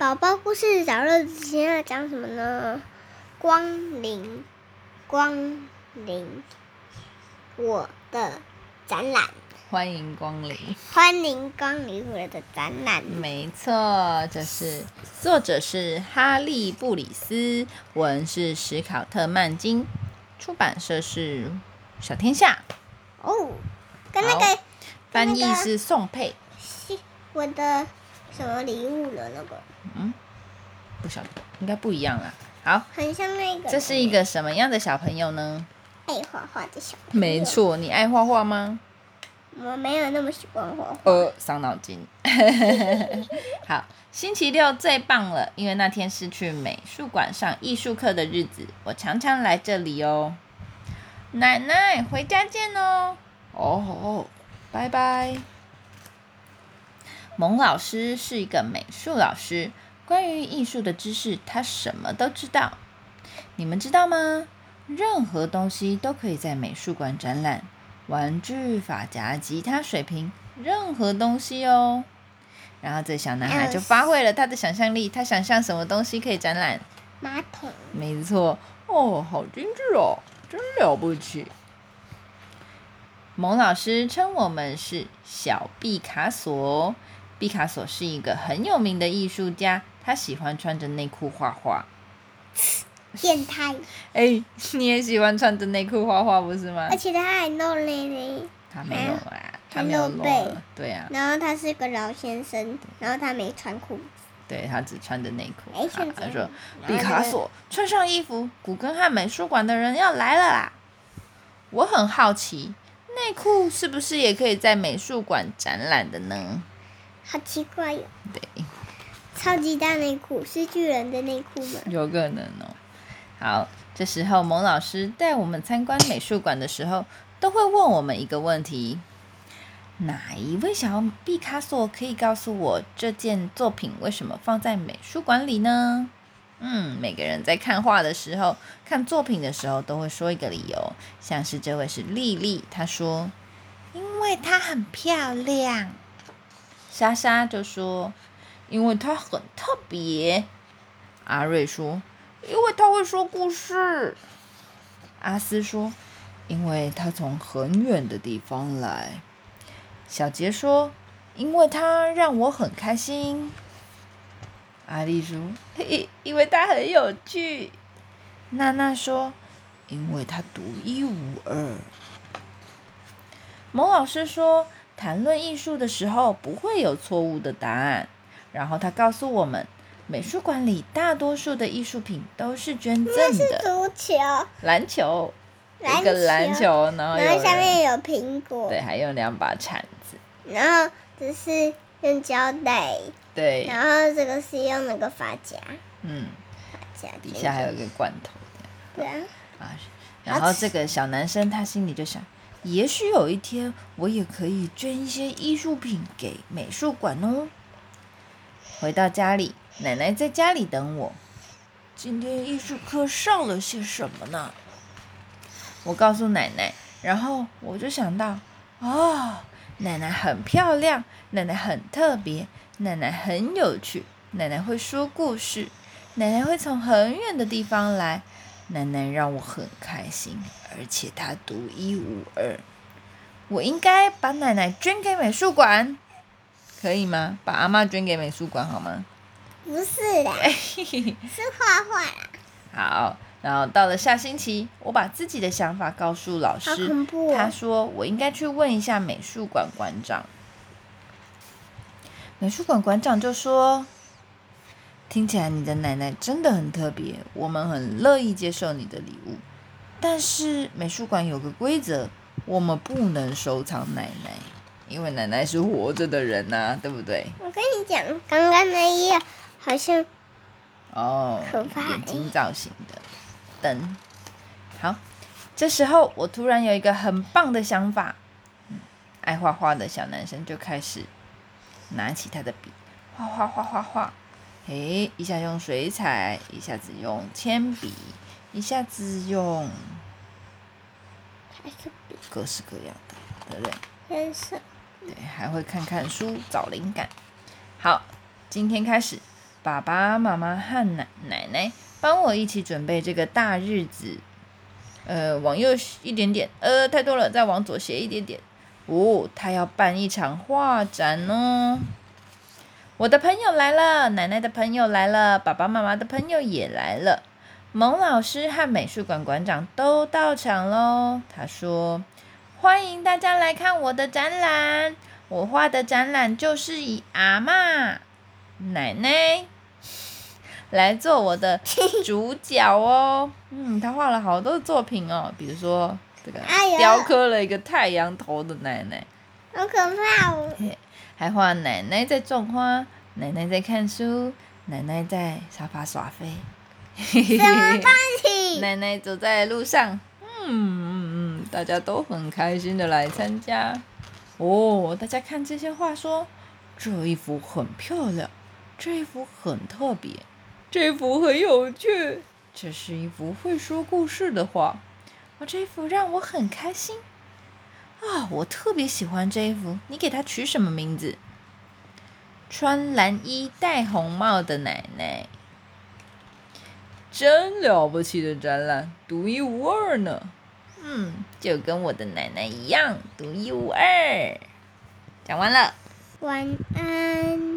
宝宝故事找乐子今天要讲什么呢？光临，光临我的展览，欢迎光临。欢迎光临我的展览。没错，这是作者是哈利布里斯，文是史考特曼金，出版社是小天下，哦，跟那好个翻译是宋佩。是我的什么礼物了？那个嗯不晓得，应该不一样啦。好，很像那个。这是一个什么样的小朋友呢？爱画画的小朋友。没，错，你爱画画吗？我没有那么喜欢画画。呃，伤脑筋。好，星期六最棒了，因为那天是去美术馆上艺术课的日子，我常常来这里哦。奶奶，回家见哦。哦哦，拜拜。蒙老师是一个美术老师，关于艺术的知识，他什么都知道。你们知道吗？任何东西都可以在美术馆展览，玩具、发夹、吉他、水瓶，任何东西哦。然后这小男孩就发挥了他的想象力，他想象什么东西可以展览？马桶。没错，哦，好精致哦，真了不起。蒙老师称我们是小毕卡索。毕卡索是一个很有名的艺术家，他喜欢穿着内裤画画。变态，哎，你也喜欢穿着内裤画画不是吗而？且他还露内内，他没有啊，他还没有露。对啊，然后他是个老先生，然后他没穿裤子。对他只穿着内裤。哎，他说：“然后毕卡索，穿上衣服，古根汉美术馆的人要来了啦！”我很好奇，内裤是不是也可以在美术馆展览的呢？好奇怪哟！对，超级大内裤是巨人的内裤吗？有可能哦。好，这时候蒙老师带我们参观美术馆的时候，都会问我们一个问题：哪一位小毕卡索可以告诉我这件作品为什么放在美术馆里呢？嗯，每个人在看画的时候、看作品的时候，都会说一个理由。像是这位是丽丽，她说：“因为她很漂亮。”莎莎就说：“因为她很特别。”阿瑞说：“因为他会说故事。”阿斯说：“因为他从很远的地方来。”小杰说：“因为他让我很开心。”阿丽说：“嘿，因为他很有趣。”娜娜说：“因为他独一无二。”某老师说：“谈论艺术的时候不会有错误的答案。”然后他告诉我们，美术馆里大多数的艺术品都是捐赠那是的。足球，篮球，一个篮球，然后然后下面有苹果，对，还有两把铲子，然后这是用胶带，对，然后这个是用那个发夹，嗯，发夹底下还有一个罐头对啊，啊。然后这个小男生他心里就想，也许有一天我也可以捐一些艺术品给美术馆哦。回到家里，奶奶在家里等我。今天艺术课上了些什么呢？我告诉奶奶，然后我就想到，哦，奶奶很漂亮，奶奶很特别，奶奶很有趣，奶奶会说故事，奶奶会从很远的地方来，奶奶让我很开心，而且她独一无二。我应该把奶奶捐给美术馆，可以吗？把阿妈捐给美术馆好吗？不是啦，是画画啦，好，然后到了下星期，我把自己的想法告诉老好师！他说我应该去问一下美术馆馆长。美术馆馆长就说：“听起来你的奶奶真的很特别，我们很乐意接受你的礼物。但是美术馆有个规则，我们不能收藏奶奶，因为奶奶是活着的人呐、对不对？我跟你讲，刚刚那一页好像哦，可怕眼睛造型的灯。好，这时候我突然有一个很棒的想法，嗯爱画画的小男生就开始拿起他的笔，画画画画画。诶，一下用水彩，一下子用铅笔，一下子用各式各样的，对不对？对，还会看看书找灵感。好，今天开始，爸爸妈妈和奶奶奶帮我一起准备这个大日子。呃，往右一点点，呃，太多了，再往左斜一点点。哦，他要办一场画展呢。我的朋友来了，奶奶的朋友来了，爸爸妈妈的朋友也来了。蒙老师和美术馆馆长都到场喽。他说：“欢迎大家来看我的展览。我画的展览就是以阿妈、奶奶来做我的主角哦。嗯，他画了好多作品哦，比如说这个雕刻了一个太阳头的奶奶，好可怕哦！还画奶奶在种花，奶奶在看书，奶奶在沙发耍飞。”什么东西？奶奶走在路上，嗯嗯嗯，大家都很开心的来参加。哦，大家看这些画，说这一幅很漂亮，这一幅很特别，这幅很有趣，这是一幅会说故事的画。啊，这幅让我很开心。啊，我特别喜欢这一幅。你给它取什么名字？穿蓝衣戴红帽的奶奶。真了不起的展览，独一无二呢。嗯，就跟我的奶奶一样，独一无二。讲完了，晚安。